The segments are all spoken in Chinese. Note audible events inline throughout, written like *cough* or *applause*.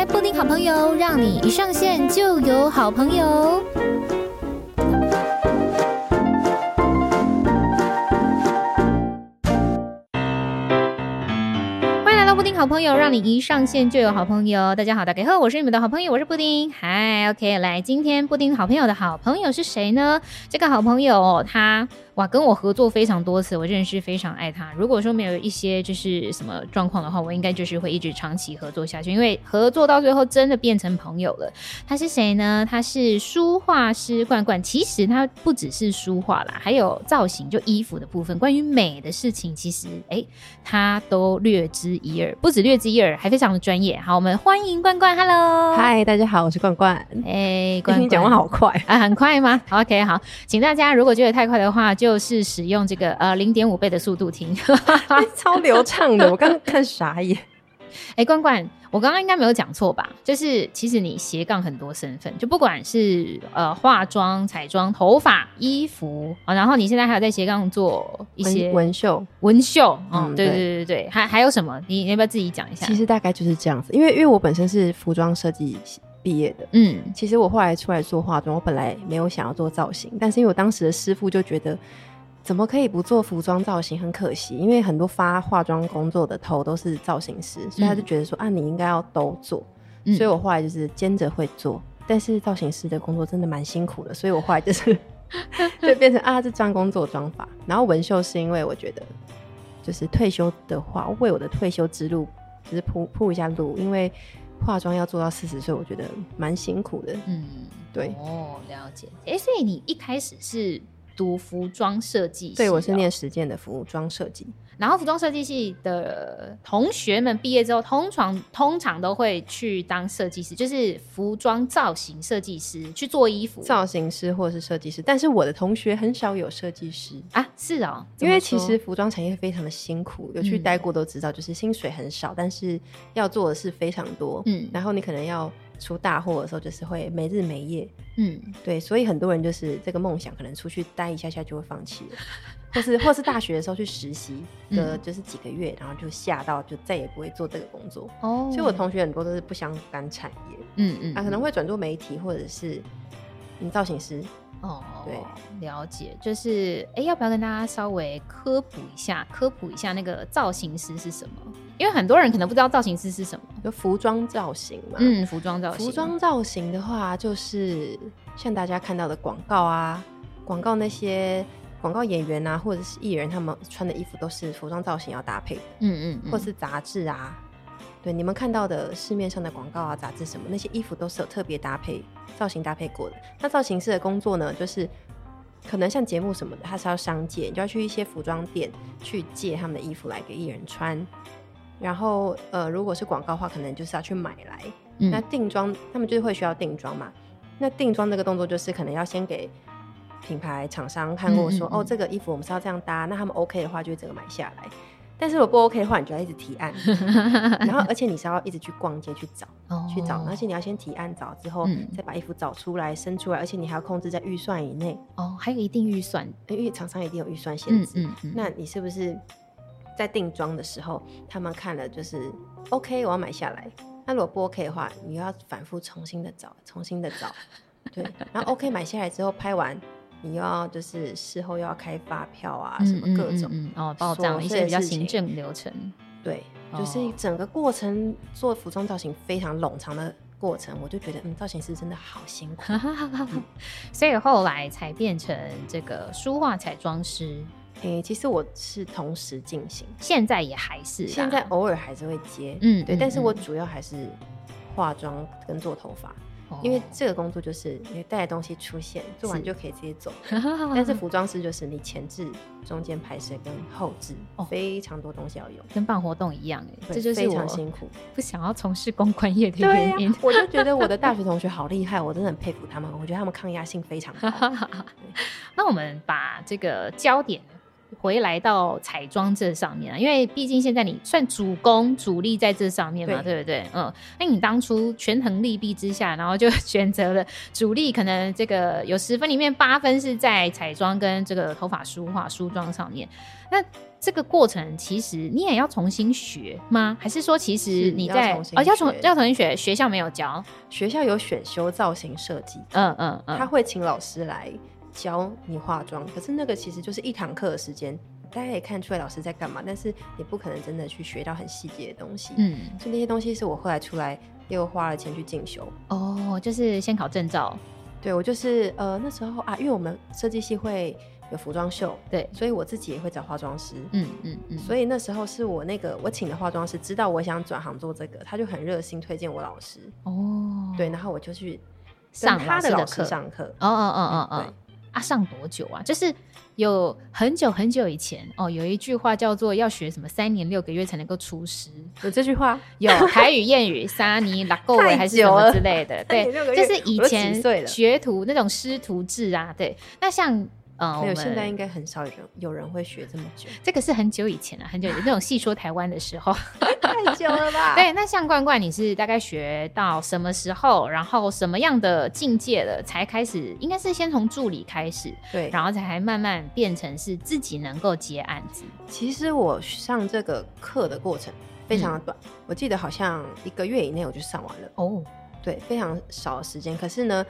开布丁好朋友，让你一上线就有好朋友。欢迎来到布丁好朋友，让你一上线就有好朋友。大家好，大家好，我是你们的好朋友，我是布丁。嗨，OK，来，今天布丁好朋友的好朋友是谁呢？这个好朋友他。哇，跟我合作非常多次，我认识非常爱他。如果说没有一些就是什么状况的话，我应该就是会一直长期合作下去，因为合作到最后真的变成朋友了。他是谁呢？他是书画师冠冠。其实他不只是书画啦，还有造型，就衣服的部分，关于美的事情，其实哎，他都略知一二。不止略知一二，还非常的专业。好，我们欢迎冠冠。Hello，嗨，大家好，我是冠冠。哎，冠冠，你讲话好快啊，很快吗？OK，好，请大家如果觉得太快的话，就。就是使用这个呃零点五倍的速度听，*laughs* 超流畅的。我刚刚看傻眼。*laughs* 哎、欸，冠冠，我刚刚应该没有讲错吧？就是其实你斜杠很多身份，就不管是呃化妆、彩妆、头发、衣服啊，然后你现在还有在斜杠做一些纹绣、纹绣。嗯，对对对对对，还还有什么？你你要不要自己讲一下？其实大概就是这样子，因为因为我本身是服装设计毕业的，嗯，其实我后来出来做化妆，我本来没有想要做造型，但是因为我当时的师傅就觉得。怎么可以不做服装造型？很可惜，因为很多发化妆工作的头都是造型师，所以他就觉得说、嗯、啊，你应该要都做。所以我后来就是兼着会做，但是造型师的工作真的蛮辛苦的，所以我后来就是 *laughs* 就变成啊，这专工做妆法。然后纹绣是因为我觉得，就是退休的话，为我的退休之路就是铺铺一下路，因为化妆要做到四十岁，我觉得蛮辛苦的。嗯，对。哦，了解。哎、欸，所以你一开始是。读服装设计系，对，我是念实践的服装设计。然后服装设计系的同学们毕业之后，通常通常都会去当设计师，就是服装造型设计师去做衣服。造型师或者是设计师，但是我的同学很少有设计师啊，是哦，因为其实服装产业非常的辛苦，有去待过都知道，就是薪水很少，嗯、但是要做的事非常多，嗯，然后你可能要。出大货的时候，就是会没日没夜，嗯，对，所以很多人就是这个梦想，可能出去待一下下就会放弃了，或是或是大学的时候去实习的，就是几个月，然后就吓到，就再也不会做这个工作。哦，所以我同学很多都是不相干产业，嗯嗯，啊，可能会转做媒体或者是嗯造型师。哦，对，了解，就是哎，要不要跟大家稍微科普一下，科普一下那个造型师是什么？因为很多人可能不知道造型师是什么，就服装造型嘛。嗯，服装造型。服装造型的话，就是像大家看到的广告啊，广告那些广告演员啊，或者是艺人，他们穿的衣服都是服装造型要搭配的。嗯嗯，嗯，或是杂志啊。对，你们看到的市面上的广告啊、杂志什么，那些衣服都是有特别搭配、造型搭配过的。那造型师的工作呢，就是可能像节目什么的，他是要商借，你就要去一些服装店去借他们的衣服来给艺人穿。然后，呃，如果是广告的话，可能就是要去买来。嗯、那定妆，他们就是会需要定妆嘛。那定妆这个动作，就是可能要先给品牌厂商看过，说、嗯嗯嗯、哦，这个衣服我们是要这样搭，那他们 OK 的话，就会整个买下来。但是如果不 OK 的话，你就要一直提案，*laughs* 然后而且你是要一直去逛街去找，哦、去找，而且你要先提案找之后，嗯、再把衣服找出来、生出来，而且你还要控制在预算以内。哦，还有一定预算，因为厂商一定有预算限制。嗯嗯嗯、那你是不是在定妆的时候，他们看了就是 OK，我要买下来。那如果不 OK 的话，你又要反复重新的找，重新的找。对，然后 OK 买下来之后拍完。你又要就是事后又要开发票啊，什么各种、嗯嗯嗯、哦，报账一些比较行政流程。对，就是整个过程做服装造型非常冗长的过程，我就觉得嗯，造型师真的好辛苦。*laughs* 嗯、*laughs* 所以后来才变成这个书画彩妆师。诶、欸，其实我是同时进行，现在也还是，现在偶尔还是会接，嗯，对，但是我主要还是化妆跟做头发。因为这个工作就是你带的东西出现，做完就可以直接走。*laughs* 但是服装师就是你前置、中间拍摄跟后置，哦，非常多东西要有，跟办活动一样哎，这就是非常辛苦。*laughs* 不想要从事公关业的原因。啊，我就觉得我的大学 *laughs* 同学好厉害，我真的很佩服他们。我觉得他们抗压性非常好。那我们把这个焦点回来到彩妆这上面啊？因为毕竟现在你算主攻主力在这上面嘛，对，对不对？嗯，那你当初权衡利弊之下，然后就 *laughs* 选择了主力，可能这个有十分里面八分是在彩妆跟这个头发梳化梳妆上面。那这个过程其实你也要重新学吗？还是说其实你在哦要重要重新学？学校没有教，学校有选修造型设计，嗯嗯嗯，他会请老师来。教你化妆，可是那个其实就是一堂课的时间，大家也看出来老师在干嘛，但是也不可能真的去学到很细节的东西。嗯，所以那些东西是我后来出来又花了钱去进修。哦，就是先考证照。对，我就是呃那时候啊，因为我们设计系会有服装秀，对，所以我自己也会找化妆师。嗯嗯嗯。所以那时候是我那个我请的化妆师知道我想转行做这个，他就很热心推荐我老师。哦。对，然后我就去上他的老师上课。哦哦哦哦哦。对。啊，上多久啊？就是有很久很久以前哦，有一句话叫做“要学什么三年六个月才能够出师”，有这句话？有台语谚语“沙尼拉够了”还是什么之类的？对，就是以前学徒那种师徒制啊。对，那像。嗯，没有，现在应该很少有人有人会学这么久。这个是很久以前了，很久以前那种细说台湾的时候，*laughs* 太久了吧？对，那像冠冠，你是大概学到什么时候，然后什么样的境界了，才开始？应该是先从助理开始，对，然后才还慢慢变成是自己能够接案子。其实我上这个课的过程非常的短，嗯，我记得好像一个月以内我就上完了。哦，对，非常少的时间。可是呢，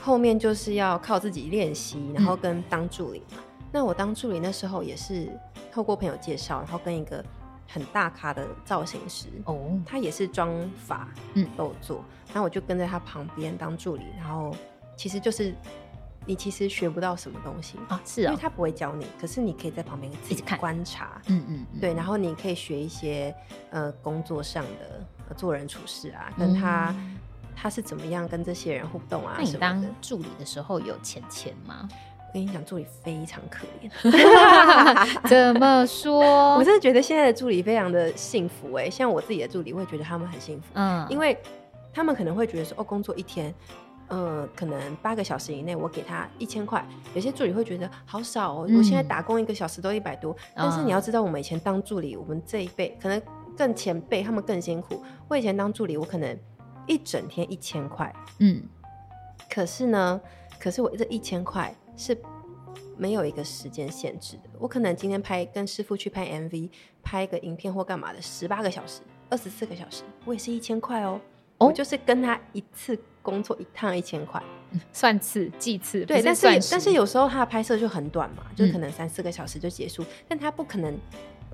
后面就是要靠自己练习，然后跟当助理嘛。嗯、那我当助理那时候也是透过朋友介绍，然后跟一个很大咖的造型师哦，他也是妆法嗯都有做，然后我就跟在他旁边当助理。然后其实就是你其实学不到什么东西啊，是啊、哦，因为他不会教你，可是你可以在旁边自己看。观察，嗯嗯，对，然后你可以学一些呃工作上的、呃、做人处事啊，跟他。嗯他是怎么样跟这些人互动啊？那你当助理的时候有钱钱吗？我跟你讲，助理非常可怜。*laughs* 怎么说？*laughs* 我真的觉得现在的助理非常的幸福哎、欸，像我自己的助理，会觉得他们很幸福。嗯，因为他们可能会觉得说，哦，工作一天，嗯，可能八个小时以内，我给他一千块。有些助理会觉得好少哦，我现在打工一个小时都一百多。嗯、但是你要知道，我们以前当助理，我们这一辈可能更前辈，他们更辛苦。我以前当助理，我可能。一整天一千块，嗯，可是呢，可是我这一千块是没有一个时间限制的。我可能今天拍跟师傅去拍 MV，拍一个影片或干嘛的，十八个小时、二十四个小时，我也是一千块哦。我就是跟他一次工作一趟一千块，算次计次。对，但是但是有时候他的拍摄就很短嘛，就可能三四个小时就结束，嗯、但他不可能。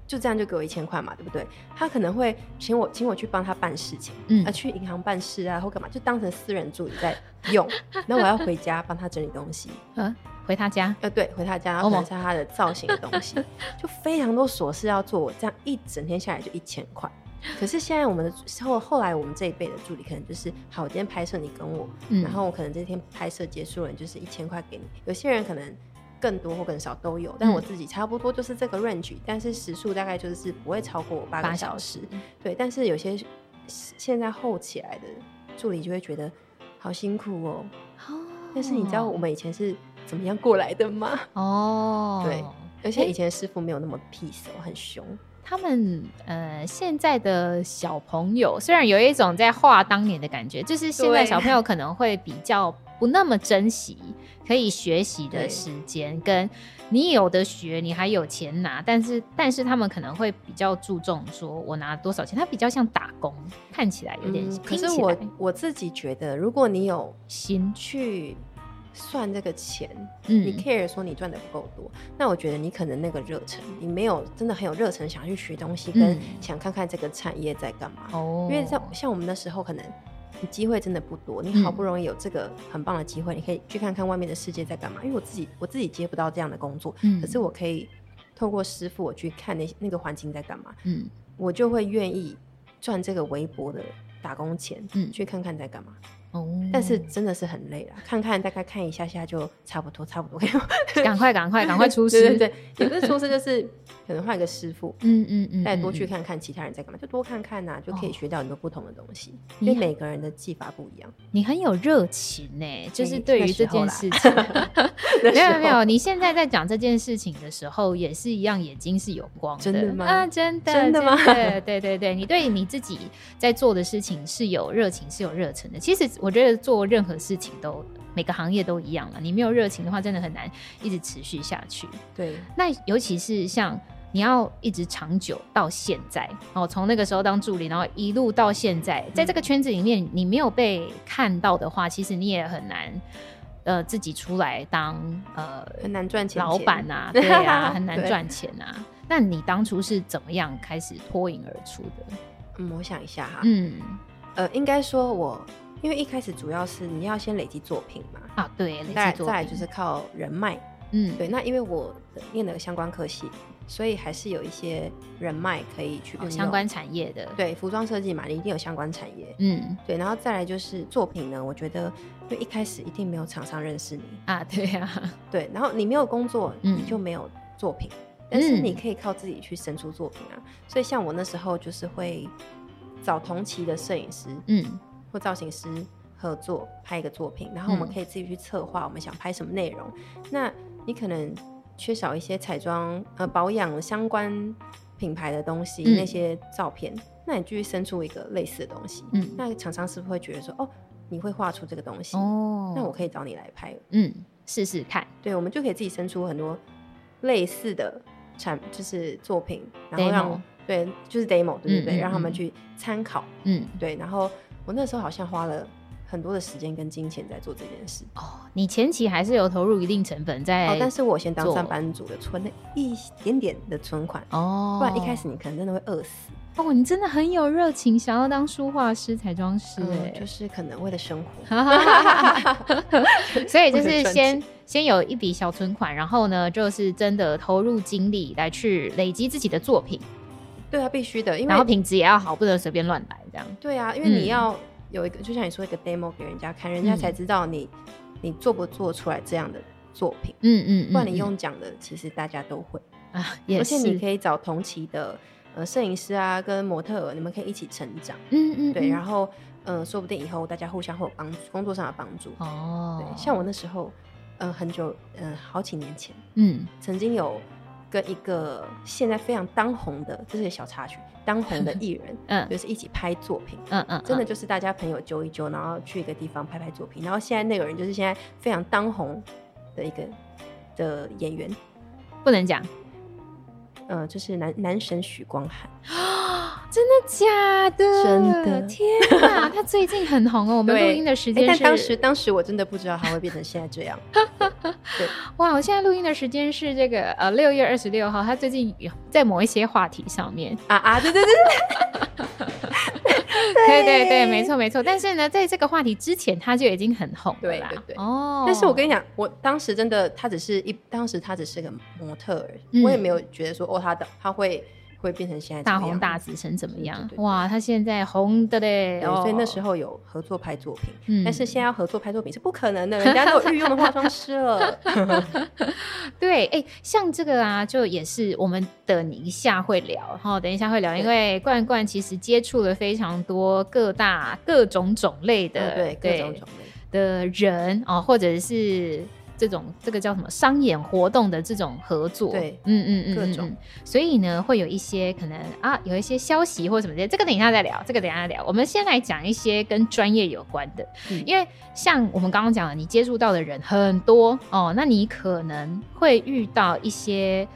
就这样就给我一千块嘛，对不对？他可能会请我请我去帮他办事情，嗯，啊，去银行办事啊，或干嘛，就当成私人助理在用。*laughs* 那我要回家帮他整理东西，嗯，回他家，呃，对，回他家，然后看一下他的造型的东西，*laughs* 就非常多琐事要做。我这样一整天下来就一千块。可是现在我们的后后来我们这一辈的助理可能就是，好，我今天拍摄你跟我，嗯，然后我可能这天拍摄结束了，就是一千块给你。有些人可能。更多或更少都有，但我自己差不多就是这个 range，嗯，但是时数大概就是不会超过八个小时。对，但是有些现在厚起来的助理就会觉得好辛苦哦。哦。但是你知道我们以前是怎么样过来的吗？*laughs* 哦。对，而且以前师傅没有那么 peace，很凶。他们呃，现在的小朋友虽然有一种在画当年的感觉，就是现在小朋友可能会比较不那么珍惜。可以学习的时间，跟你有的学，你还有钱拿，但是但是他们可能会比较注重说，我拿多少钱，他比较像打工，看起来有点。嗯、可是我我自己觉得，如果你有心去算这个钱，嗯，你 care 说你赚的不够多，那我觉得你可能那个热忱，你没有真的很有热忱想去学东西，跟想看看这个产业在干嘛。哦、嗯，因为像像我们那时候可能。你机会真的不多，你好不容易有这个很棒的机会，嗯，你可以去看看外面的世界在干嘛。因为我自己我自己接不到这样的工作，嗯，可是我可以透过师傅我去看那那个环境在干嘛，嗯，我就会愿意赚这个微薄的打工钱，嗯，去看看在干嘛。哦，但是真的是很累了，看看大概看一下下就差不多，差不多。赶快赶快赶快出师，*laughs* 对对对，也不是出师，就是可能换一个师傅，嗯嗯嗯，再多去看看其他人在干嘛，就多看看呐，就可以学到很多不同的东西。因为每个人的技法不一样。你很有热情呢，就是对于这件事情。*laughs* 没有没有，你现在在讲这件事情的时候，也是一样，眼睛是有光的。真的吗？啊，真的真的吗？对对对对，你对你自己在做的事情是有热情，是有热忱的。其实我觉得做任何事情都每个行业都一样了，你没有热情的话，真的很难一直持续下去。对，那尤其是像你要一直长久到现在哦，从那个时候当助理，然后一路到现在，在这个圈子里面，你没有被看到的话，其实你也很难呃自己出来当呃很难赚钱老板啊，*laughs* 对啊，*laughs* 很难赚钱啊。那你当初是怎么样开始脱颖而出的？嗯，我想一下哈，嗯，呃，应该说我。因为一开始主要是你要先累积作品嘛，啊对，再再来就是靠人脉，嗯，对。那因为我念了相关科系，所以还是有一些人脉可以去相关产业的。对，服装设计嘛，你一定有相关产业，嗯，对。然后再来就是作品呢，我觉得因为一开始一定没有厂商认识你啊，对呀，对。然后你没有工作，你就没有作品，但是你可以靠自己去生出作品啊。所以像我那时候就是会找同期的摄影师，嗯。或造型师合作拍一个作品，然后我们可以自己去策划我们想拍什么内容。嗯、那你可能缺少一些彩妆呃保养相关品牌的东西，嗯、那些照片，那你继续生出一个类似的东西，嗯，那厂商是不是会觉得说，哦，你会画出这个东西，哦，那我可以找你来拍，嗯，试试看。对，我们就可以自己生出很多类似的产，就是作品，然后让对，就是 demo，对不对？嗯嗯嗯让他们去参考，嗯，对，然后。我那时候好像花了很多的时间跟金钱在做这件事哦。你前期还是有投入一定成本在哦，但是我先当上班族的存了一点点的存款哦，不然一开始你可能真的会饿死哦。你真的很有热情，想要当书画师、彩妆师，哎、嗯，就是可能为了生活，*laughs* *laughs* 所以就是先先有一笔小存款，然后呢，就是真的投入精力来去累积自己的作品。对啊，必须的，因为然后品质也要好，不能随便乱来这样。对啊，因为你要有一个，嗯、就像你说一个 demo 给人家看，人家才知道你、嗯、你做不做出来这样的作品。嗯嗯，嗯，不然你用讲的，其实大家都会啊，也是。而且你可以找同期的呃摄影师啊，跟模特儿，你们可以一起成长。嗯嗯，对，然后嗯、呃，说不定以后大家互相会有帮助工作上的帮助。哦，对，像我那时候，嗯、呃，很久，嗯、呃，好几年前，嗯，曾经有。跟一个现在非常当红的，这是个小插曲，当红的 *laughs* 艺人，嗯，就是一起拍作品，嗯嗯，真的就是大家朋友揪一揪，然后去一个地方拍拍作品，然后现在那个人就是现在非常当红的一个的演员，不能讲，嗯，就是男男神许光汉。*gasps* 真的假的？真的！天哪，他最近很红哦。我们录音的时间是，但当时当时我真的不知道他会变成现在这样。*laughs* 对，哇！我现在录音的时间是这个呃六月二十六号，他最近有在某一些话题上面啊啊，对对对对，对 *laughs* 对对，没错没错。但是呢，在这个话题之前，他就已经很红了。对对对。哦。但是我跟你讲，我当时真的，他只是一，当时他只是个模特儿，我也没有觉得说哦，他的他会。会变成现在大红大紫成怎么样？对对对，哇，他现在红的嘞！对，所以那时候有合作拍作品，嗯、但是现在要合作拍作品是不可能的，人家都有御用的化妆师了。*laughs* 对，哎、欸，像这个啊，就也是我们等一下会聊哈，等一下会聊，因为冠冠其实接触了非常多各大各种种类的，嗯、对，对各种种类的人哦，或者是。这种这个叫什么商演活动的这种合作，对，嗯嗯嗯，各种，所以呢，会有一些可能啊，有一些消息或什么的，这个等一下再聊，这个等一下再聊。我们先来讲一些跟专业有关的，嗯、因为像我们刚刚讲的，你接触到的人很多哦，那你可能会遇到一些。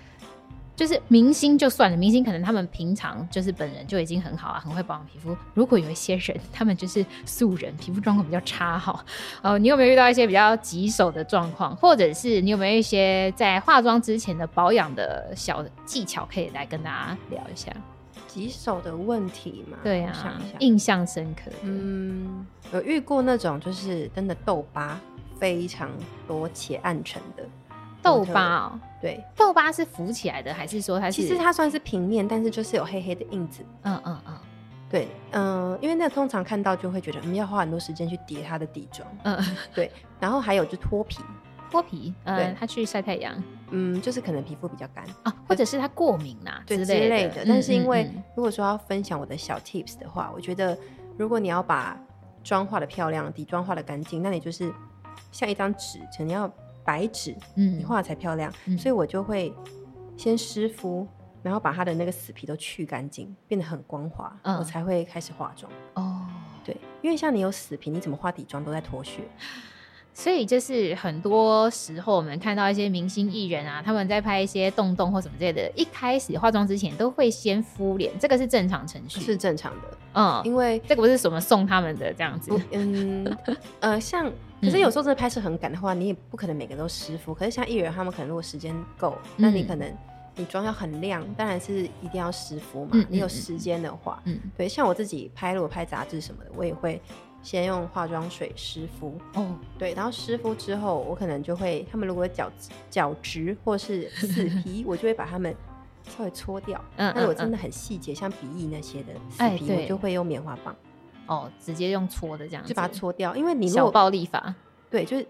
就是明星就算了，明星可能他们平常就是本人就已经很好啊，很会保养皮肤。如果有一些人，他们就是素人，皮肤状况比较差哈，哦，你有没有遇到一些比较棘手的状况，或者是你有没有一些在化妆之前的保养的小技巧可以来跟大家聊一下？棘手的问题嘛？对啊，印象深刻。嗯，有遇过那种就是真的痘疤非常多且暗沉的。痘疤哦，对，痘疤是浮起来的，还是说它是？其实它算是平面，但是就是有黑黑的印子。嗯嗯嗯，对，嗯、呃，因为那通常看到就会觉得，嗯，要花很多时间去叠它的底妆。嗯，*laughs* 对。然后还有就脱皮，脱皮，嗯、呃，他去晒太阳，嗯，就是可能皮肤比较干啊，或者是他过敏啊对之类的。但是因为如果说要分享我的小 tips 的话，我觉得如果你要把妆化的漂亮，底妆化的干净，那你就是像一张纸，可能要白纸，嗯，你画才漂亮。嗯、所以我就会先湿敷。然后把它的那个死皮都去干净，变得很光滑，嗯、我才会开始化妆。哦，对，因为像你有死皮，你怎么画底妆都在脱屑。*laughs* 所以就是很多时候我们看到一些明星艺人啊，他们在拍一些动动或什么之类的，一开始化妆之前都会先敷脸，这个是正常程序，是正常的。嗯，因为这个不是什么送他们的这样子。嗯，呃，像可是有时候真的拍摄很赶的话，你也不可能每个都湿敷。可是像艺人他们可能如果时间够，那你可能。你妆要很亮，当然是一定要湿敷嘛。嗯、你有时间的话，嗯，对，像我自己拍，如果拍杂志什么的，我也会先用化妆水湿敷。哦，对，然后湿敷之后，我可能就会，他们如果角角质或是死皮，*laughs* 我就会把它们稍微搓掉。嗯，但是我真的很细节，嗯、像鼻翼那些的死皮，我就会用棉花棒。哦，直接用搓的这样子，就把它搓掉。因为你如果小暴力法，对，就是。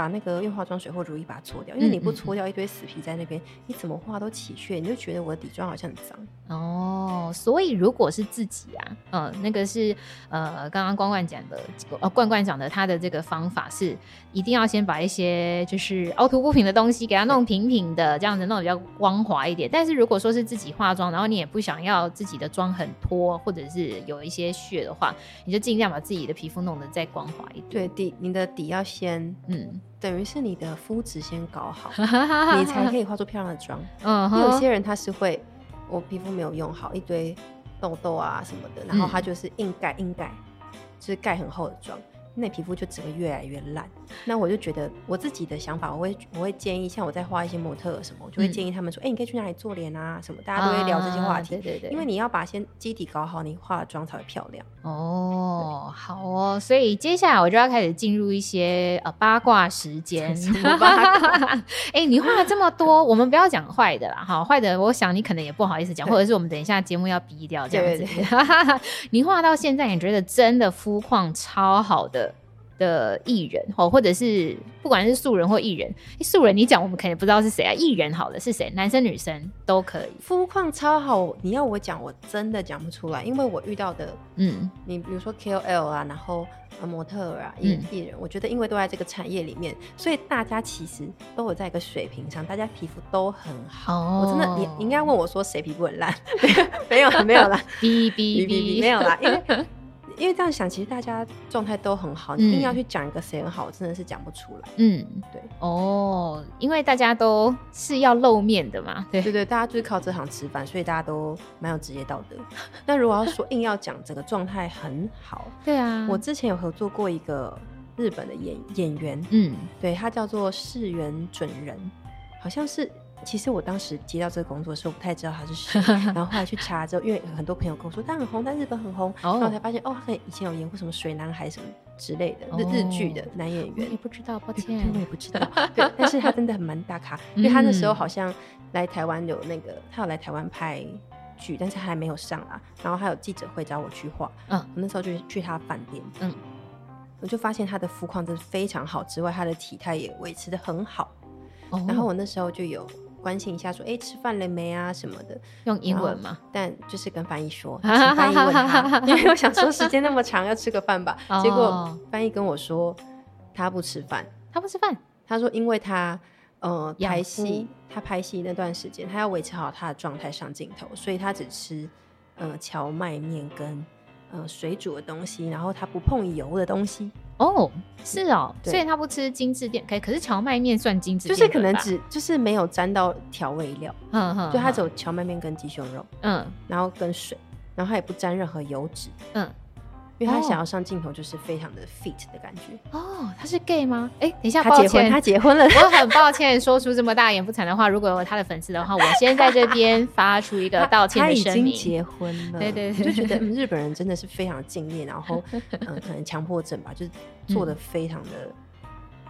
把那个用化妆水或乳液把它搓掉，因为你不搓掉一堆死皮在那边，嗯嗯，你怎么画都起屑，你就觉得我的底妆好像很脏哦。所以如果是自己啊，呃，那个是呃，刚刚冠冠讲的，呃，冠冠讲的，他的这个方法是一定要先把一些就是凹凸不平的东西给它弄平平的，这样子弄得比较光滑一点。但是如果说是自己化妆，然后你也不想要自己的妆很脱或者是有一些屑的话，你就尽量把自己的皮肤弄得再光滑一点。对，底你的底要先嗯。等于是你的肤质先搞好，*laughs* 你才可以化出漂亮的妆。嗯，有些人他是会，我皮肤没有用好，一堆痘痘啊什么的，然后他就是硬盖硬盖，就是盖很厚的妆。那皮肤就只会越来越烂。那我就觉得我自己的想法，我会我会建议，像我在画一些模特什么，我就会建议他们说，哎、嗯欸，你可以去哪里做脸啊什么，大家都会聊这些话题。啊、对对对，因为你要把先基底搞好，你化妆才会漂亮。哦，好哦，所以接下来我就要开始进入一些呃八卦时间。*laughs* 哎、欸，你画了这么多，我们不要讲坏的啦，哈，坏的我想你可能也不好意思讲，或者是我们等一下节目要逼掉这样子。*laughs* 你画到现在，你觉得真的肤况超好的？的艺人哦，或者是不管是素人或艺人，素人你讲我们肯定不知道是谁啊。艺人好了是谁？男生女生都可以。肤况超好，你要我讲，我真的讲不出来，因为我遇到的，嗯，你比如说 KOL 啊，然后模特啊，艺艺人，嗯、我觉得因为都在这个产业里面，所以大家其实都有在一个水平上，大家皮肤都很好。哦、我真的，你你应该问我说谁皮肤很烂？*laughs* 没有没有啦，*laughs* 哔哔哔，没有啦，因为。因为这样想，其实大家状态都很好，你硬要去讲一个谁很好，我真的是讲不出来。嗯，对。哦，因为大家都是要露面的嘛，对。对对，大家就是靠这行吃饭，所以大家都蛮有职业道德。*laughs* 那如果要说硬要讲整个状态很好，对啊，我之前有合作过一个日本的演演员，嗯，对，他叫做世元准人，好像是。其实我当时接到这个工作的时候，不太知道他是谁，*laughs* 然后后来去查之后，因为很多朋友跟我说他很红，在日本很红，然后我才发现哦，他以前有演过什么水男孩什么之类的日日剧的男演员。你不知道，抱歉，我也不知道。对，但是他真的很蛮大咖，因为他那时候好像来台湾有那个，他有来台湾拍剧，但是还没有上啊。然后还有记者会找我去画，嗯，我那时候就去他饭店，嗯，我就发现他的肤况真的非常好，之外他的体态也维持的很好。然后我那时候就有。关心一下，说：“哎，吃饭了没啊？什么的，用英文吗？但就是跟翻译说，*laughs* 请翻译问他，*laughs* 因为我想说时间那么长，要吃个饭吧。结果翻译跟我说，他不吃饭，他不吃饭。他说，因为他呃拍戏，他拍戏那段时间，他要维持好他的状态上镜头，所以他只吃呃荞麦面跟呃水煮的东西，然后他不碰油的东西。”哦，是哦，所以他不吃精致店，可，可是荞麦面算精致，就是可能只就是没有沾到调味料，嗯哼，就他只有荞麦面跟鸡胸肉，嗯，然后跟水，然后他也不沾任何油脂，嗯。因为他想要上镜头，就是非常的 fit 的感觉。哦，他是 gay 吗？哎，等一下，他结婚，他结婚了。我很抱歉说出这么大言不惭的话。如果有他的粉丝的话，我先在这边 *laughs* 发出一个道歉的声明。他已经结婚了，对对对，就觉得日本人真的是非常敬业，然后嗯，可能强迫症吧，就是做的非常的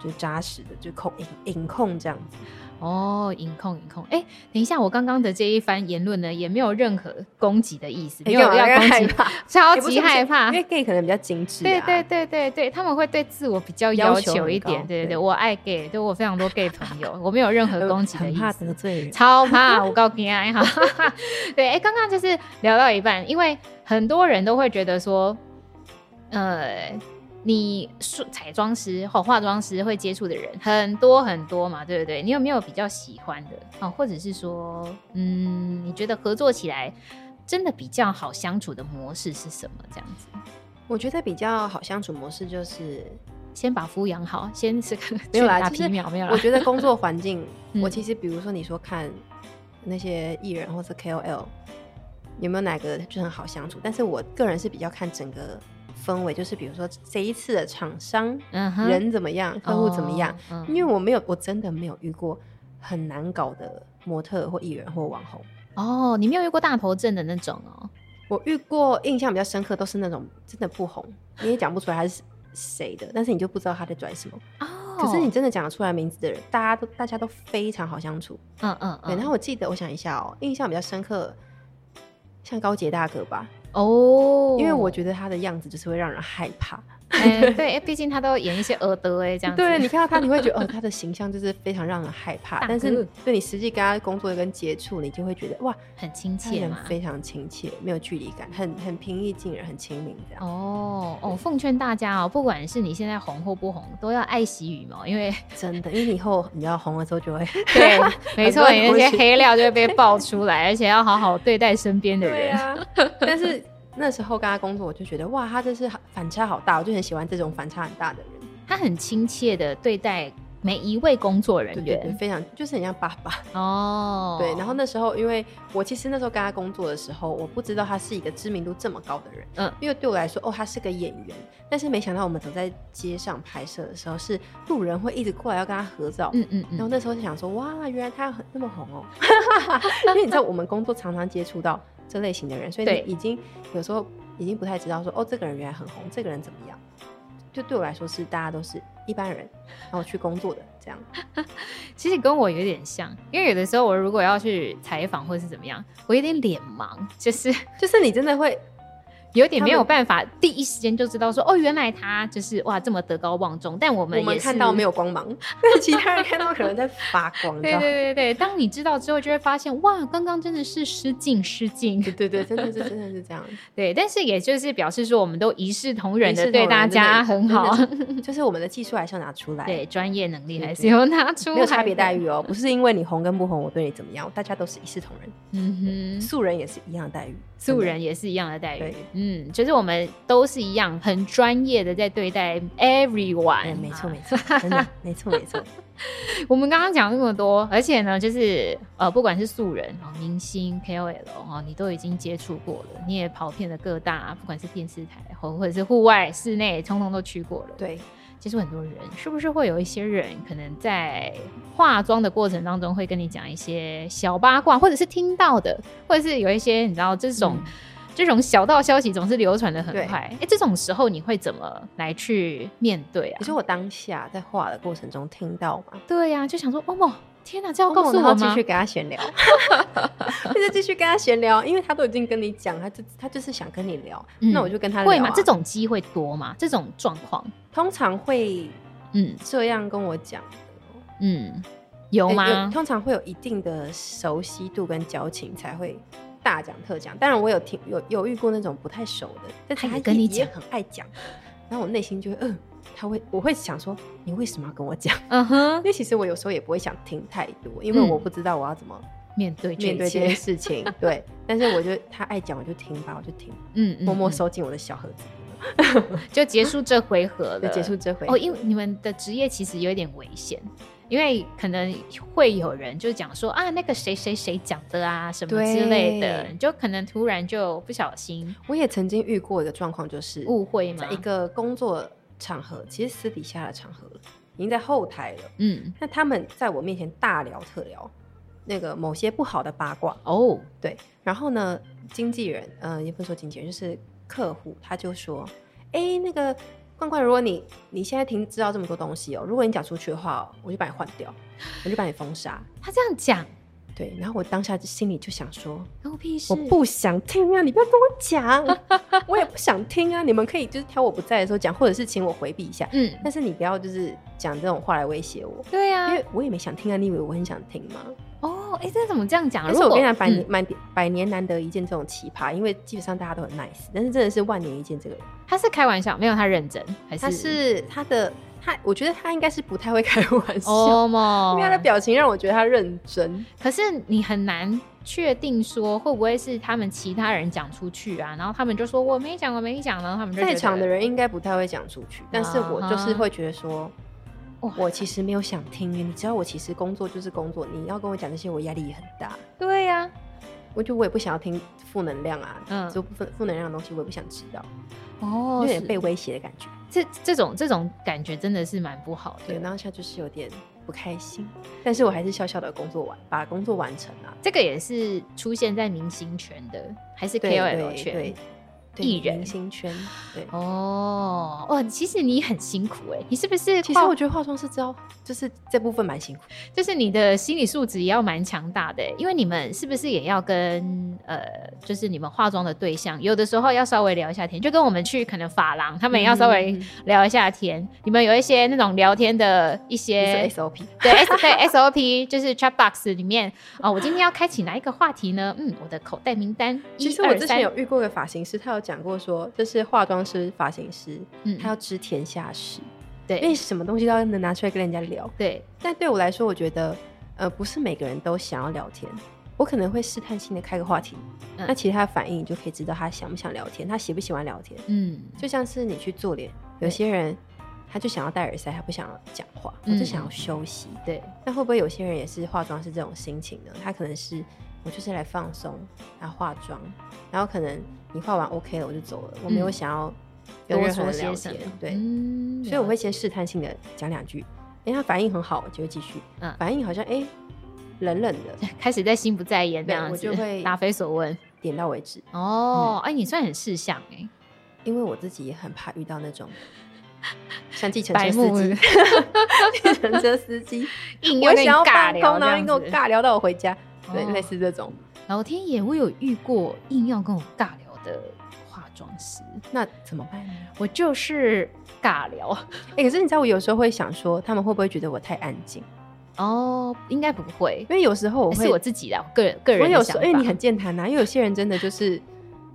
就扎实的，就控影影控这样子。哦，隐控隐控，哎、欸，等一下，我刚刚的这一番言论呢，也没有任何攻击的意思，没有要攻击，超级害怕，因为 gay 可能比较精致、啊，对对对对对，他们会对自我比较要求一点，对对对，我爱 gay，对我非常多 *laughs* gay 朋友，我没有任何攻击的意思，怕得罪人，超怕，我告诉你哈，对，哎、欸，刚刚就是聊到一半，因为很多人都会觉得说，呃。你说彩妆师或化妆师会接触的人很多很多嘛，对不对？你有没有比较喜欢的哦？或者是说，嗯，你觉得合作起来真的比较好相处的模式是什么？这样子，我觉得比较好相处模式就是先把肤养好，先是没有啦，皮秒没有啦。我觉得工作环境，*laughs* 我其实比如说你说看那些艺人或是 KOL 有没有哪个就很好相处，但是我个人是比较看整个。氛围就是，比如说这一次的厂商、嗯、人怎么样，客户怎么样？因为我没有，我真的没有遇过很难搞的模特或艺人或网红。哦，你没有遇过大头症的那种哦？我遇过，印象比较深刻都是那种真的不红，你也讲不出来他是谁的，但是你就不知道他在拽什么。哦。可是你真的讲得出来名字的人，大家都大家都非常好相处。嗯嗯嗯。对，然后我记得，我想一下哦，印象比较深刻，像高杰大哥吧。哦、因为我觉得他的样子就是会让人害怕。欸、对，毕竟他都演一些恶德哎，这样子。对，你看到他，你会觉得哦，*laughs* 他的形象就是非常让人害怕。但是对你实际跟他工作跟接触，你就会觉得哇，很亲切嘛，非常亲切，没有距离感，很很平易近人，很亲民这样。哦哦，奉劝大家哦，不管是你现在红或不红，都要爱惜羽毛，因为真的，因为你以后你要红了之后就会 *laughs* 对，*laughs* 没错，你那些黑料就会被爆出来，而且要好好对待身边的人。啊、但是。那时候跟他工作，我就觉得哇，他真是反差好大，我就很喜欢这种反差很大的人。他很亲切的对待每一位工作人员，对对对，非常就是很像爸爸 *laughs* 哦。对，然后那时候因为我其实那时候跟他工作的时候，我不知道他是一个知名度这么高的人，嗯，因为对我来说，哦，他是个演员，但是没想到我们走在街上拍摄的时候，是路人会一直过来要跟他合照，嗯嗯，嗯，然后那时候就想说，哇，原来他很那么红哦，*laughs* 因为你知道我们工作常常接触到。这类型的人，所以你已经有时候已经不太知道说哦，这个人原来很红，这个人怎么样？就对我来说是大家都是一般人，然后去工作的这样。*laughs* 其实跟我有点像，因为有的时候我如果要去采访或者是怎么样，我有点脸盲，就是就是你真的会。有点没有办法第一时间就知道说哦，原来他就是哇这么德高望重，但我们也我们看到没有光芒，但 *laughs* 其他人看到可能在发光。对对对对，当你知道之后，就会发现哇，刚刚真的是失敬失敬。对对对，真的是真的是这样。*laughs* 对，但是也就是表示说，我们都一视同仁的对大家很好，就是我们的技术还是要拿出来，对，专业能力还是要拿出来，没有差别待遇哦，不是因为你红跟不红，我对你怎么样，大家都是一视同仁。嗯哼，素人也是一样的待遇，素人也是一样的待遇。嗯，就是我们都是一样很专业的在对待 everyone，嗯、没错没错，*laughs* 真的没错没错。*laughs* 我们刚刚讲那么多，而且呢，就是呃，不管是素人哦，明星 KOL 哦，你都已经接触过了，你也跑遍了各大，不管是电视台或或者是户外、室内，通通都去过了。对，接触很多人，是不是会有一些人可能在化妆的过程当中会跟你讲一些小八卦，或者是听到的，或者是有一些你知道这种。嗯这种小道消息总是流传的很快，哎、欸，这种时候你会怎么来去面对啊？可是我当下在画的过程中听到嘛？对呀、啊，就想说，哦，天哪，这要告诉我吗？继续跟他闲聊，*laughs* 就是继续跟他闲聊，因为他都已经跟你讲，他就他就是想跟你聊，嗯、那我就跟他聊、啊。会吗？这种机会多吗？这种状况通常会，嗯，这样跟我讲，嗯，有吗、欸有？通常会有一定的熟悉度跟交情才会。大讲特讲，当然我有听有有遇过那种不太熟的，但他还跟你讲，也很爱讲，然后我内心就会嗯，他会我会想说，你为什么要跟我讲？嗯哼，因为其实我有时候也不会想听太多，因为我不知道我要怎么、嗯、面对面对这件事情。*laughs* 对，但是我就他爱讲我就听吧，我就听，嗯，默默收进我的小盒子，*laughs* 就结束这回合了，结束这回合。哦，因为你们的职业其实有一点危险。因为可能会有人就讲说啊，那个谁谁谁讲的啊，什么之类的，你就可能突然就不小心。我也曾经遇过一个状况，就是误会嘛，在一个工作场合，其实私底下的场合已经在后台了。嗯，那他们在我面前大聊特聊那个某些不好的八卦哦，对。然后呢，经纪人，嗯、呃，也不是说经纪人，就是客户，他就说，哎，那个。罐罐，如果你你现在听知道这么多东西哦，如果你讲出去的话，我就把你换掉，我就把你封杀。他这样讲。对，然后我当下心里就想说，关我屁事！我不想听啊，你不要跟我讲，*laughs* 我也不想听啊。你们可以就是挑我不在的时候讲，或者是请我回避一下。嗯，但是你不要就是讲这种话来威胁我。对呀、啊，因为我也没想听啊。你以为我很想听吗？哦，哎，这怎么这样讲？而且我跟你讲，百年、百、嗯、百年难得一见这种奇葩，因为基本上大家都很 nice，但是真的是万年一见这个人。他是开玩笑，没有他认真，还是他是他的。他我觉得他应该是不太会开玩笑，oh, 因为他的表情让我觉得他认真。可是你很难确定说会不会是他们其他人讲出去啊，然后他们就说我没讲，我没讲，然后他们就在场的人应该不太会讲出去，但是我就是会觉得说，uh huh. 我其实没有想听，你知道我其实工作就是工作，你要跟我讲这些，我压力也很大。对呀、啊，我就我也不想要听负能量啊，嗯，就负负能量的东西我也不想知道，哦，有点被威胁的感觉。这这种这种感觉真的是蛮不好的，对，当下就是有点不开心，但是我还是笑笑的工作完，把工作完成了。这个也是出现在明星圈的，还是 KOL 圈？对对对艺人明星圈，对哦哦，其实你很辛苦哎，你是不是？其实我觉得化妆师知道，就是这部分蛮辛苦，就是你的心理素质也要蛮强大的，因为你们是不是也要跟呃，就是你们化妆的对象，有的时候要稍微聊一下天，就跟我们去可能发廊，他们也要稍微聊一下天。嗯、你们有一些那种聊天的一些 SOP，对对 SOP，就是 chat box 里面哦，我今天要开启哪一个话题呢？嗯，我的口袋名单。其实我之前有遇过个发型师，他有。讲过说，就是化妆师、发型师，嗯，他要知天下事，对，因为什么东西都要能拿出来跟人家聊，对。但对我来说，我觉得，呃，不是每个人都想要聊天，我可能会试探性的开个话题，嗯、那其他的反应你就可以知道他想不想聊天，他喜不喜欢聊天，嗯，就像是你去做脸，有些人他就想要戴耳塞，他不想要讲话，我就想要休息，嗯、对。那会不会有些人也是化妆师这种心情呢？他可能是。我就是来放松，然后化妆，然后可能你化完 OK 了，我就走了。嗯、我没有想要跟任何人聊天，对，嗯、所以我会先试探性的讲两句，哎，他反应很好，我就会继续。嗯，反应好像哎冷冷的，*laughs* 开始在心不在焉这样子，我就会答非所问，点到为止。哦，哎、嗯，你算很识相哎，因为我自己也很怕遇到那种 *laughs* 像 *laughs* 计程车司机，计程车司机硬要跟你尬聊，然后你跟我尬聊到我回家。对，类似这种。老天爷，我有遇过硬要跟我尬聊的化妆师，那怎么办呢？我就是尬聊。*laughs* 哎、欸，可是你知道，我有时候会想说，他们会不会觉得我太安静？哦，应该不会，因为有时候我会是我自己的个人个人。我有时候，因为你很健谈呐，因为有些人真的就是，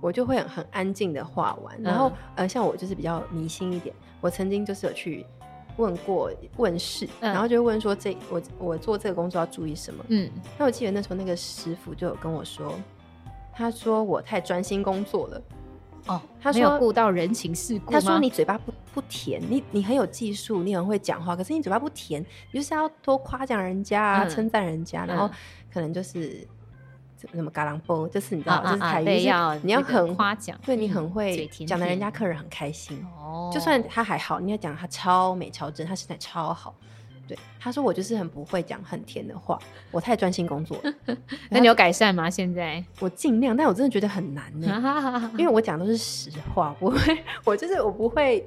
我就会很很安静的画完，然后、嗯、呃，像我就是比较迷信一点，我曾经就是有去。问过问事，嗯、然后就问说这我我做这个工作要注意什么？嗯，那我记得那时候那个师傅就有跟我说，他说我太专心工作了。哦，他说没有顾到人情世故。他说你嘴巴不不甜，你你很有技术，你很会讲话，可是你嘴巴不甜，你就是要多夸奖人家啊，称赞、嗯、人家，然后可能就是。什么嘎啷波，就是你知道，就是台语，你要很夸奖，对你很会讲的，人家客人很开心。哦，就算他还好，你要讲他超美超真，他身材超好。对，他说我就是很不会讲很甜的话，我太专心工作。*laughs* 那你有改善吗？现在我尽量，但我真的觉得很难呢，*laughs* 因为我讲都是实话，不会，我就是我不会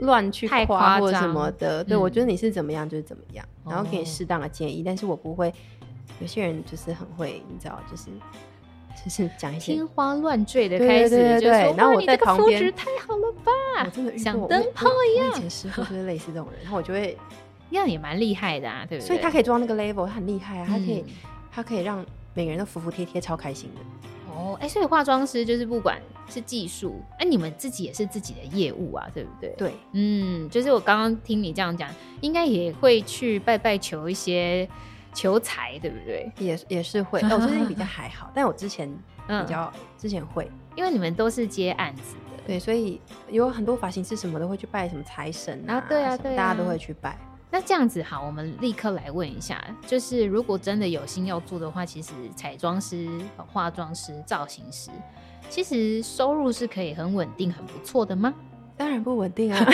乱去夸或什么的。对，我觉得你是怎么样就是怎么样，然后给你适当的建议，但是我不会。有些人就是很会，你知道，就是就是讲一些天花乱坠的开始，对对对，然后我在旁边，太好了吧，我真的像灯泡一样。以前师傅就是类似这种人，然后我就会，这样也蛮厉害的啊，对不对？所以他可以做到那个 level，他很厉害啊，他可以，他可以让每个人都服服帖帖，超开心的。哦，哎，所以化妆师就是不管是技术，哎，你们自己也是自己的业务啊，对不对？对，嗯，就是我刚刚听你这样讲，应该也会去拜拜求一些。求财对不对？也也是会，我最近比较还好，*laughs* 但我之前比较、嗯、之前会，因为你们都是接案子的，对，所以有很多发型师什么都会去拜什么财神啊，啊对啊，对啊，大家都会去拜。那这样子好，我们立刻来问一下，就是如果真的有心要做的话，其实彩妆师、化妆师、造型师，其实收入是可以很稳定、很不错的吗？当然不稳定啊，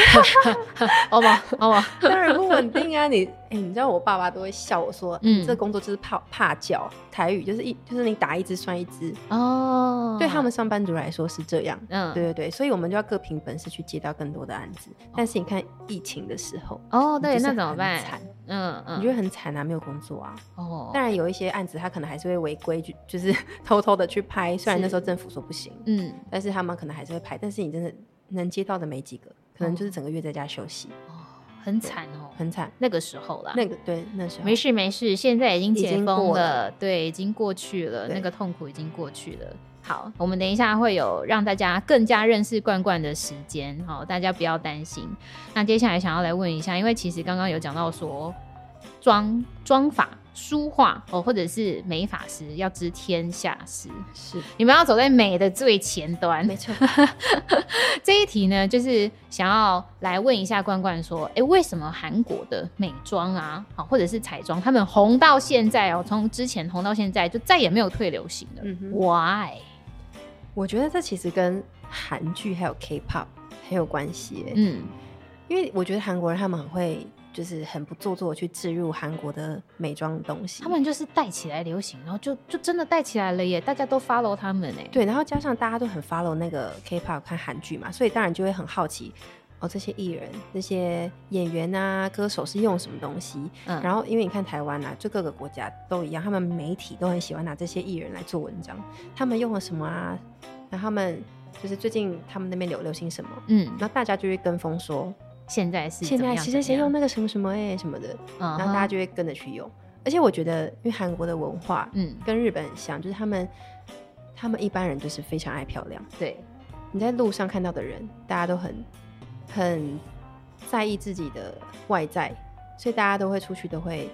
*laughs* 好吧，好吧，*laughs* 当然不稳定啊。你，哎、欸，你知道我爸爸都会笑我说，嗯，这个工作就是怕怕叫，台语就是一，就是你打一只算一只哦。对他们上班族来说是这样，嗯，对对对，所以我们就要各凭本事去接到更多的案子。但是你看疫情的时候，哦，对，那怎么办？惨嗯嗯，你觉得很惨啊，没有工作啊。哦，当然有一些案子他可能还是会违规，就就是 *laughs* 偷偷的去拍，虽然那时候政府说不行，嗯，但是他们可能还是会拍。但是你真的。能接到的没几个，可能就是整个月在家休息，哦，很惨哦，很惨。那个时候啦，那个对那时候没事没事，现在已经解封了，了对，已经过去了，那个痛苦已经过去了。好，我们等一下会有让大家更加认识罐罐的时间，好，大家不要担心。那接下来想要来问一下，因为其实刚刚有讲到说妆妆发。书画哦，或者是美法师要知天下事，是你们要走在美的最前端，没错。*laughs* 这一题呢，就是想要来问一下冠冠说，哎、欸，为什么韩国的美妆啊，好或者是彩妆，他们红到现在哦，从之前红到现在就再也没有退流行了、嗯、？Why？我觉得这其实跟韩剧还有 K-pop 很有关系。嗯，因为我觉得韩国人他们很会。就是很不做作去置入韩国的美妆东西，他们就是带起来流行，然后就就真的带起来了耶！大家都 follow 他们哎，对，然后加上大家都很 follow 那个 K-pop 看韩剧嘛，所以当然就会很好奇哦，这些艺人、这些演员啊、歌手是用什么东西？嗯，然后因为你看台湾啊，就各个国家都一样，他们媒体都很喜欢拿这些艺人来做文章，他们用了什么啊？然后他们就是最近他们那边流流行什么？嗯，然后大家就会跟风说。现在是现在，谁谁谁用那个什么什么哎、欸、什么的，uh -huh. 然后大家就会跟着去用。而且我觉得，因为韩国的文化，嗯，跟日本很像，就是他们他们一般人就是非常爱漂亮。对，你在路上看到的人，大家都很很在意自己的外在，所以大家都会出去都会。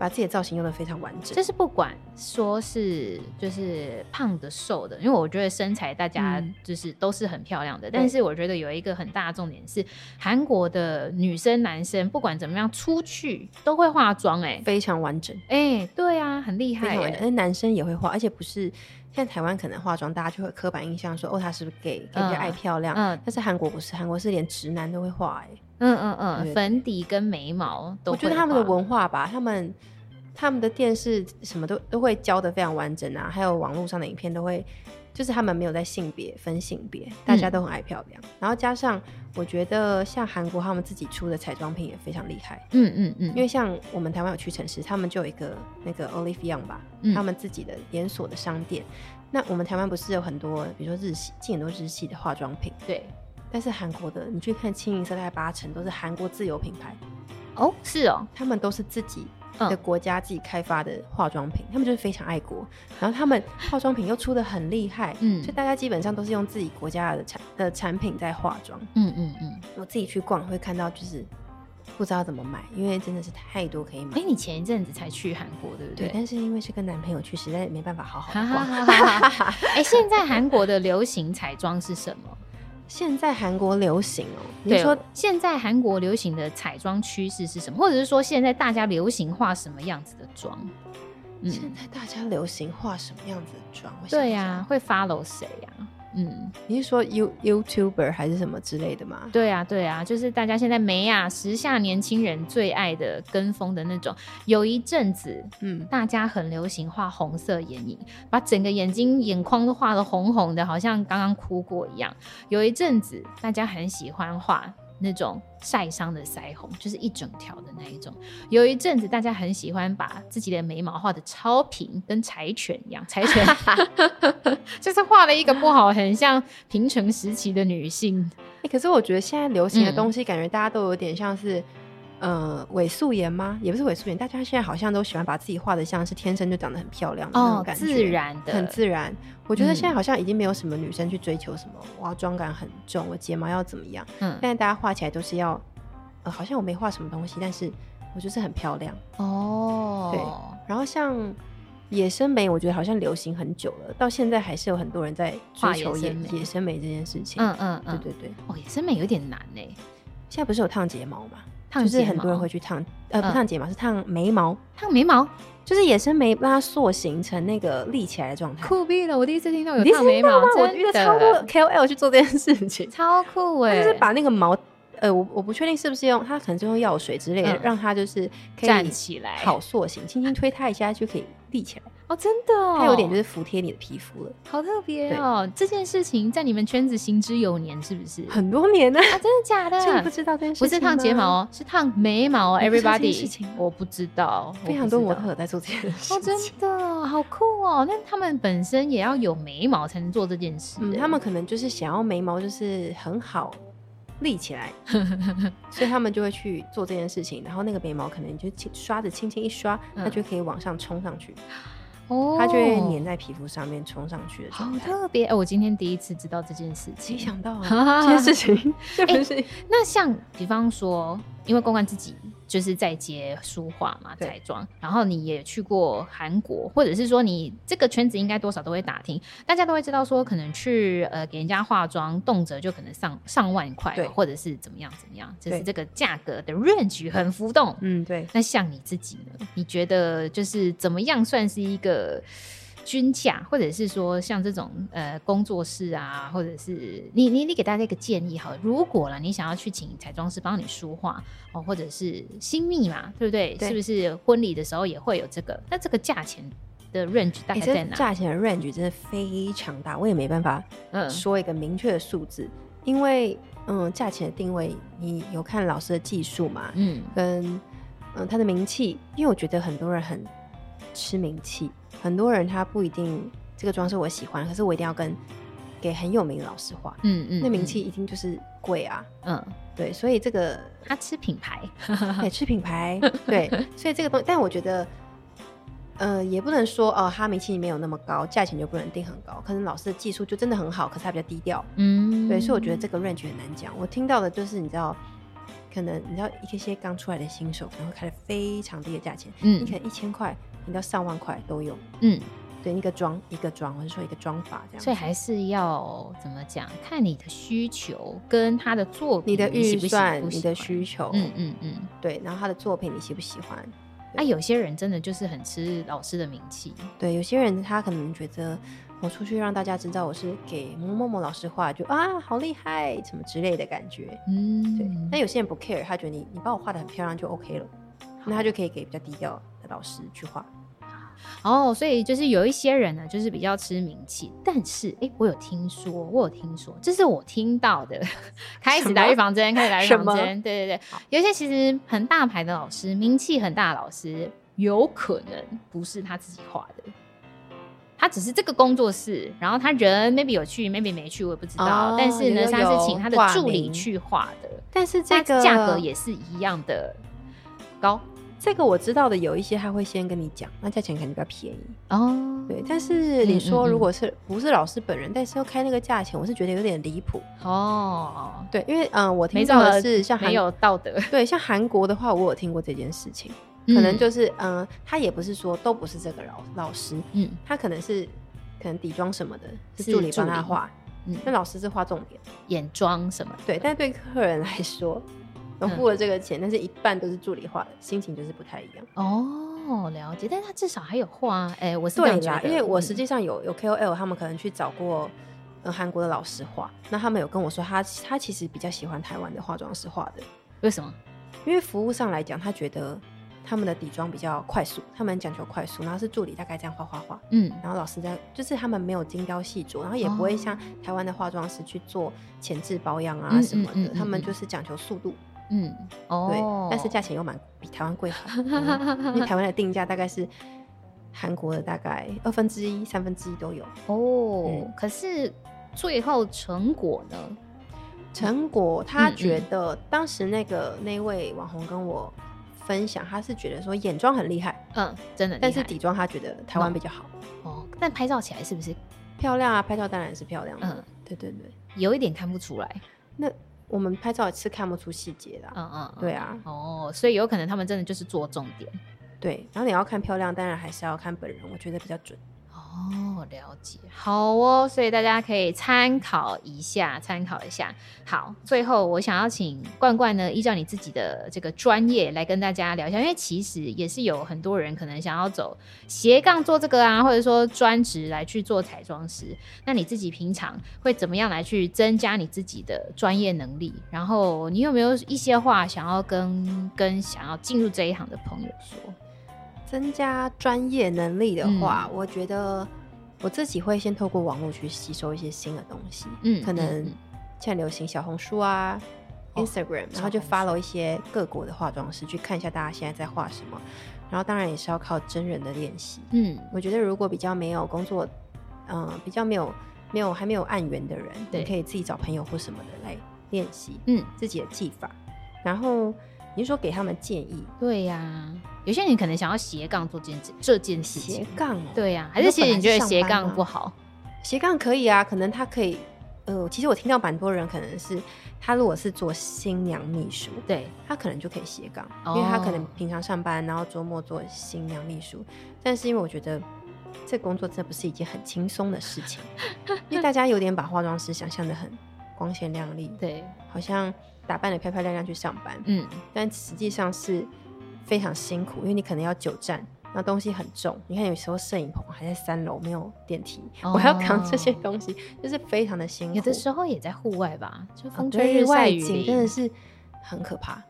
把自己的造型用的非常完整，就是不管说是就是胖的瘦的，因为我觉得身材大家就是都是很漂亮的，嗯、但是我觉得有一个很大的重点是，韩国的女生男生不管怎么样出去都会化妆，哎，非常完整，哎，对啊，很厉害，而男生也会化，而且不是像台湾可能化妆大家就会刻板印象说哦他是不是 gay，人家爱漂亮，嗯，但是韩国不是，韩国是连直男都会化，哎。嗯嗯嗯，粉底跟眉毛都，我觉得他们的文化吧，他们他们的电视什么都都会教的非常完整啊，还有网络上的影片都会，就是他们没有在性别分性别，大家都很爱漂亮。嗯、然后加上我觉得像韩国他们自己出的彩妆品也非常厉害，嗯嗯嗯，因为像我们台湾有屈臣氏，他们就有一个那个 Olive Young 吧、嗯，他们自己的连锁的商店。那我们台湾不是有很多，比如说日系，进很多日系的化妆品，对。但是韩国的，你去看清一色，大概八成都是韩国自有品牌。哦，是哦，他们都是自己的国家自己开发的化妆品，嗯，他们就是非常爱国。然后他们化妆品又出的很厉害，嗯，所以大家基本上都是用自己国家的产的产品在化妆。嗯嗯嗯，我自己去逛会看到，就是不知道怎么买，因为真的是太多可以买。哎，你前一阵子才去韩国，对不对？对，但是因为是跟男朋友去，实在没办法好好逛。哎，现在韩国的流行彩妆是什么？现在韩国流行哦，你说现在韩国流行的彩妆趋势是什么？或者是说现在大家流行画什么样子的妆？嗯，现在大家流行画什么样子的妆？对呀、啊，会 follow 谁呀？嗯，你是说 You YouTuber 还是什么之类的吗？对啊，对啊，就是大家现在没啊，时下年轻人最爱的跟风的那种。有一阵子，嗯，大家很流行画红色眼影，把整个眼睛眼眶都画得红红的，好像刚刚哭过一样。有一阵子，大家很喜欢画。那种晒伤的腮红，就是一整条的那一种。有一阵子，大家很喜欢把自己的眉毛画的超平，跟柴犬一样。柴犬 *laughs* 就是画了一个不好，很像平成时期的女性。欸，可是我觉得现在流行的东西，感觉大家都有点像是。呃，伪素颜吗？也不是伪素颜，大家现在好像都喜欢把自己画的像是天生就长得很漂亮的那种感觉，哦、自然的，很自然。我觉得现在好像已经没有什么女生去追求什么，我要妆感很重，我睫毛要怎么样？嗯，现在大家画起来都是要，呃，好像我没画什么东西，但是我就是很漂亮哦。对，然后像野生眉，我觉得好像流行很久了，到现在还是有很多人在追求野野生眉这件事情。嗯嗯嗯，对对对。哦，野生眉有点难呢。现在不是有烫睫毛吗？就是很多人会去烫，呃，不烫睫毛是烫眉毛，烫眉毛就是野生眉，让它塑形成那个立起来的状态。酷毙了！我第一次听到有烫眉毛，我觉得超多 KOL 去做这件事情，超酷哎！就是把那个毛，呃，我我不确定是不是用，它可能是用药水之类的，让它就是站起来，好塑形，轻轻推它一下就可以立起来。哦，真的，它有点就是服帖你的皮肤了，好特别哦！这件事情在你们圈子行之有年，是不是？很多年呢？啊，真的假的？你不知道这件事情？不是烫睫毛，是烫眉毛。Everybody，我不知道，非常多模特在做这件事。哦，真的好酷哦！那他们本身也要有眉毛才能做这件事。他们可能就是想要眉毛就是很好立起来，*laughs* 所以他们就会去做这件事情。然后那个眉毛可能就刷子轻轻一刷，它就可以往上冲上去。哦，它就会粘在皮肤上面冲上去的，好特别！哎、欸，我今天第一次知道这件事情，没想到啊，*laughs* 这件事情是不是？那像比方说，因为公关自己。就是在接书画嘛，彩妆。然后你也去过韩国，或者是说你这个圈子应该多少都会打听，大家都会知道说，可能去呃给人家化妆，动辄就可能上上万块，或者是怎么样怎么样，就是这个价格的 range 很浮动。嗯，对。那像你自己呢？你觉得就是怎么样算是一个？均价，或者是说像这种呃工作室啊，或者是你你你给大家一个建议好了，如果了你想要去请彩妆师帮你梳化哦，或者是新密嘛，对不对？对，是不是婚礼的时候也会有这个？那这个价钱的 range 大概在哪？价钱的 range 真的非常大，我也没办法说一个明确的数字，嗯、因为嗯价钱的定位，你有看老师的技术嘛？嗯，跟嗯他的名气，因为我觉得很多人很吃名气。很多人他不一定这个妆是我喜欢，可是我一定要跟给很有名的老师画，嗯嗯，那名气一定就是贵啊，嗯，对，所以这个他吃品牌，*laughs* 对，吃品牌，对，*laughs* 所以这个东西，但我觉得，呃，也不能说哦，他名气没有那么高，价钱就不能定很高，可能老师的技术就真的很好，可是他比较低调，嗯，对，所以我觉得这个 range 很难讲。我听到的就是你知道，可能你知道一些刚出来的新手可能会开的非常低的价钱，嗯，你可能一千块。你到上万块都有，嗯，对，一个妆一个妆，或者说一个妆发这样，所以还是要怎么讲？看你的需求跟他的作品，你的预算，你，的需求，嗯嗯嗯，对，然后他的作品你喜不喜欢？啊，有些人真的就是很吃老师的名气，对，有些人他可能觉得我出去让大家知道我是给某某某老师画，就啊好厉害什么之类的感觉，嗯，对。但有些人不 care，他觉得你你帮我画的很漂亮就 OK 了，那他就可以给比较低调。的老师去画。哦，所以就是有一些人呢，就是比较吃名气，但是哎，我有听说，我有听说，这是我听到的。开始打预防针，开始打预防针，对对对。有一些其实很大牌的老师，名气很大的老师，有可能不是他自己画的，他只是这个工作室，然后他人 maybe 有去，maybe 没去，我也不知道。哦、但是呢，他是请他的助理去画的，但是这个价格也是一样的高。这个我知道的有一些他会先跟你讲，那价钱肯定比较便宜哦。对，但是你说如果是不是老师本人，嗯嗯嗯，但是要开那个价钱，我是觉得有点离谱哦。对，因为嗯、呃，我听到的是像没有道德。*laughs* 对，像韩国的话，我有听过这件事情，可能就是嗯、呃，他也不是说都不是这个老老师，嗯，他可能是可能底妆什么的，是助理帮他画，嗯，那老师是画重点，眼妆什么的，对，但对客人来说。我付了这个钱，嗯、但是一半都是助理画的，心情就是不太一样。哦，了解，但他至少还有画，哎、欸，我是这样觉，因为我实际上有有 KOL，他们可能去找过呃韩国的老师画，那他们有跟我说他，他他其实比较喜欢台湾的化妆师画的。为什么？因为服务上来讲，他觉得他们的底妆比较快速，他们讲求快速，然后是助理大概这样画画画，嗯，然后老师在就是他们没有精雕细琢，然后也不会像台湾的化妆师去做前置保养啊什么的，嗯嗯嗯嗯嗯，他们就是讲求速度。嗯，哦，对，但是价钱又蛮比台湾贵很多，*laughs* 嗯、因为台湾的定价大概是韩国的大概二分之一、三分之一都有。哦，嗯、可是最后成果呢？成果他觉得当时那个那位网红跟我分享，他是觉得说眼妆很厉害，嗯，真的，但是底妆他觉得台湾比较好。哦，但拍照起来是不是漂亮啊？拍照当然是漂亮，嗯，对对对，有一点看不出来。那。我们拍照也是看不出细节的，嗯嗯，对啊，哦，所以有可能他们真的就是做重点，对。然后你要看漂亮，当然还是要看本人，我觉得比较准。哦，了解，好哦，所以大家可以参考一下，参考一下。好，最后我想要请罐罐呢，依照你自己的这个专业来跟大家聊一下，因为其实也是有很多人可能想要走斜杠做这个啊，或者说专职来去做彩妆师。那你自己平常会怎么样来去增加你自己的专业能力？然后你有没有一些话想要跟跟想要进入这一行的朋友说？增加专业能力的话，嗯、我觉得我自己会先透过网络去吸收一些新的东西。嗯，可能现在流行小红书啊、嗯、Instagram，然后就 follow 一些各国的化妆师，去看一下大家现在在画什么。然后当然也是要靠真人的练习。嗯，我觉得如果比较没有工作，嗯、呃，比较没有没有还没有案源的人，对，你可以自己找朋友或什么的来练习。嗯，自己的技法。然后你说给他们建议？对呀、啊。有些人可能想要斜杠做这件这件事情，斜杠对呀、啊，还是其实你觉得斜杠不好？斜杠可以啊，可能他可以，呃，其实我听到蛮多人可能是他如果是做新娘秘书，对，他可能就可以斜杠，哦、因为他可能平常上班，然后周末做新娘秘书。但是因为我觉得这工作真的不是一件很轻松的事情，*laughs* 因为大家有点把化妆师想象的很光鲜亮丽，对，好像打扮的漂漂亮亮去上班，嗯，但实际上是。非常辛苦，因为你可能要久站，那东西很重。你看，有时候摄影棚还在三楼，没有电梯，哦、我还要扛这些东西，就是非常的辛苦。有的时候也在户外吧，就风吹日晒雨淋，景真的是很可怕。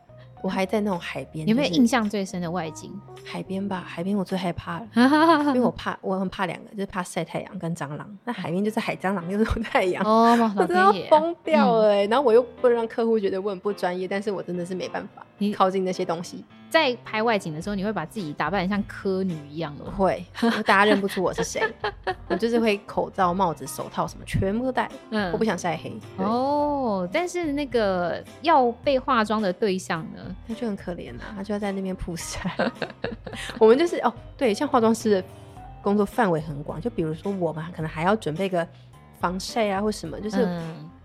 我还在那种海边，*laughs* 有没有印象最深的外景？海边吧，海边我最害怕了，*laughs* 因为我怕，我很怕两个，就是怕晒太阳跟蟑螂。那海边就是海蟑螂又是太阳，哦，我真的要疯掉了哎、欸！嗯、然后我又不能让客户觉得我很不专业，但是我真的是没办法靠近那些东西。在拍外景的时候，你会把自己打扮得像柯女一样的？会，大家认不出我是谁。*laughs* 我就是会口罩、帽子、手套什么全部都戴。嗯，我不想晒黑。哦，但是那个要被化妆的对象呢？他就很可怜啊，他就要在那边曝晒。*laughs* 我们就是哦，对，像化妆师的工作范围很广，就比如说我们可能还要准备个防晒啊，或什么，就是。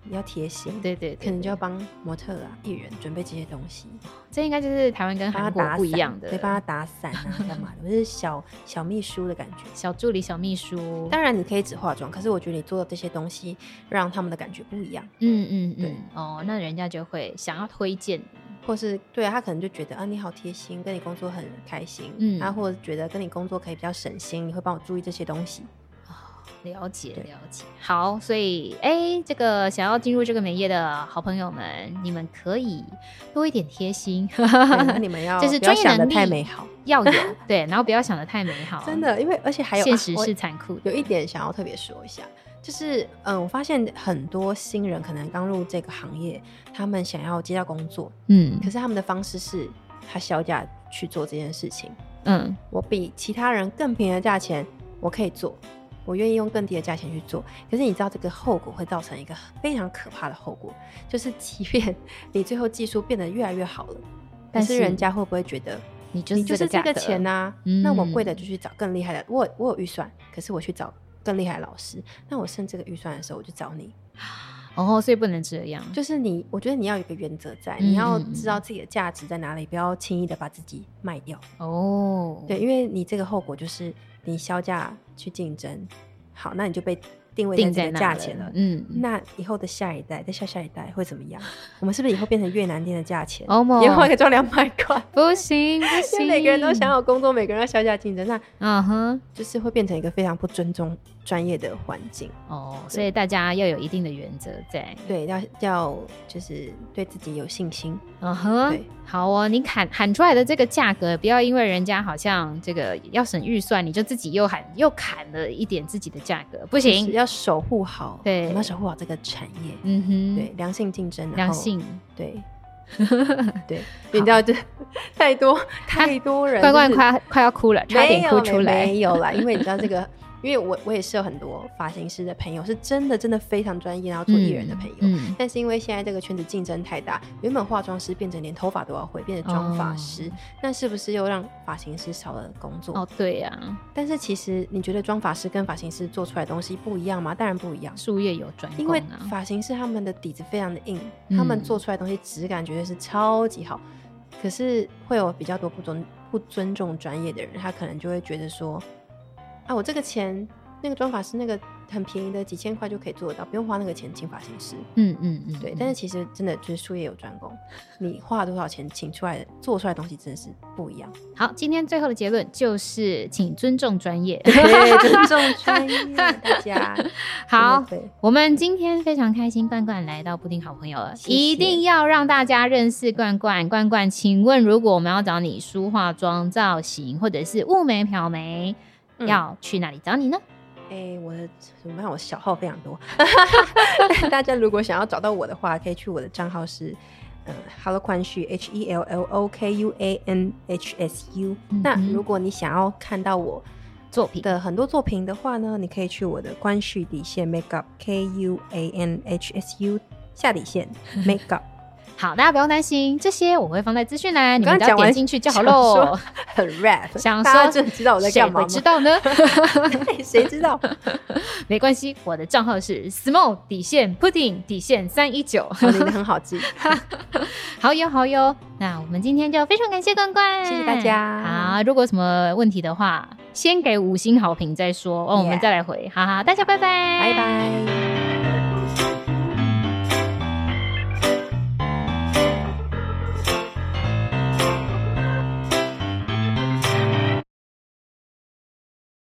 嗯比较贴心，对对，对，可能就要帮模特啊、艺人准备这些东西。这应该就是台湾跟韩国不一样的，可以帮他打伞啊，干嘛的？*laughs* 就是小小秘书的感觉，小助理、小秘书。当然你可以只化妆，可是我觉得你做的这些东西，让他们的感觉不一样。嗯嗯嗯，对哦，那人家就会想要推荐，或是对啊，他可能就觉得啊，你好贴心，跟你工作很开心，嗯，啊，或者觉得跟你工作可以比较省心，你会帮我注意这些东西。了解了解，好，所以哎、欸，这个想要进入这个美业的好朋友们，你们可以多一点贴心，你们 *laughs* 要就是专业能力太美好。要有，*laughs* 对，然后不要想的太美好，真的，因为而且还有现实是残酷的。有一点想要特别说一下，就是嗯，我发现很多新人可能刚入这个行业，他们想要接到工作，嗯，可是他们的方式是他销价去做这件事情，嗯，我比其他人更便宜的价钱，我可以做。我愿意用更低的价钱去做，可是你知道这个后果会造成一个非常可怕的后果，就是即便 *laughs* 你最后技术变得越来越好了，但是人家会不会觉得你就是这个钱呐、啊？嗯、那我贵的就去找更厉害的，我我有预算，可是我去找更厉害的老师，那我剩这个预算的时候，我就找你。哦，所以不能这样，就是你，我觉得你要有一个原则在，嗯、你要知道自己的价值在哪里，不要轻易的把自己卖掉。哦，对，因为你这个后果就是。你销价去竞争，好，那你就被定位在这个价钱了。嗯，那以后的下一代，再下下一代会怎么样？我们是不是以后变成越南店的价钱？哦，以后可以赚两百块？不行不行，*laughs* 每个人都想要工作，每个人要销价竞争，那嗯哼，就是会变成一个非常不尊重专业的环境。哦，所以大家要有一定的原则在，对，要要就是对自己有信心。嗯哼，对，好哦，你喊喊出来的这个价格，不要因为人家好像这个要省预算，你就自己又喊又砍了一点自己的价格，不行，要守护好，对，要守护好这个产业。嗯哼，对，良性竞争，良性，对，*laughs* 对，你知道这 *laughs* 太多太多人，*laughs* 冠冠快快要哭了，差点哭出来，没有啦，因为你知道这个。因为我我也是有很多发型师的朋友，是真的真的非常专业，然后做艺人的朋友。嗯嗯、但是因为现在这个圈子竞争太大，原本化妆师变成连头发都要会，变成妆发师，哦、那是不是又让发型师少了工作？哦，对呀、啊。但是其实你觉得妆发师跟发型师做出来的东西不一样吗？当然不一样，术业有专攻、啊。因为发型师他们的底子非常的硬，嗯、他们做出来的东西质感绝对是超级好。可是会有比较多不尊不尊重专业的人，他可能就会觉得说，啊，我这个钱。那个妆法师那个很便宜的几千块就可以做得到，不用花那个钱请发型师。嗯嗯嗯，对。但是其实真的就是术业有专攻，你花了多少钱请出来的做出来的东西真的是不一样。好，今天最后的结论就是，请尊重专业，对，尊重 *laughs* 专业，大家。*laughs* 好，我们今天非常开心，罐罐来到布丁好朋友了，谢谢一定要让大家认识罐罐。罐罐，请问如果我们要找你梳化妆造型，或者是雾眉漂眉，嗯、要去哪里找你呢？哎、欸，我的怎么办？我小号非常多，*laughs* 大家如果想要找到我的话，可以去我的账号是嗯，Hello 宽旭 H E L L O K U A N H S U。嗯、那如果你想要看到我作品的很多作品的话呢，你可以去我的宽旭底线 Makeup K U A N H S U 下底线 *laughs* Makeup。好，大家不用担心，这些我会放在资讯栏，你们只要点进去就好喽。很 rap，想说就知道我在干嘛？谁知道呢？*laughs* 谁知道？*laughs* 没关系，我的账号是 small 底线 pudding 底线三一九，你的很好记。*laughs* 好哟好哟，那我们今天就非常感谢冠冠，谢谢大家。好，如果有什么问题的话，先给五星好评再说，哦，我们再来回。哈哈，大家拜拜，拜拜。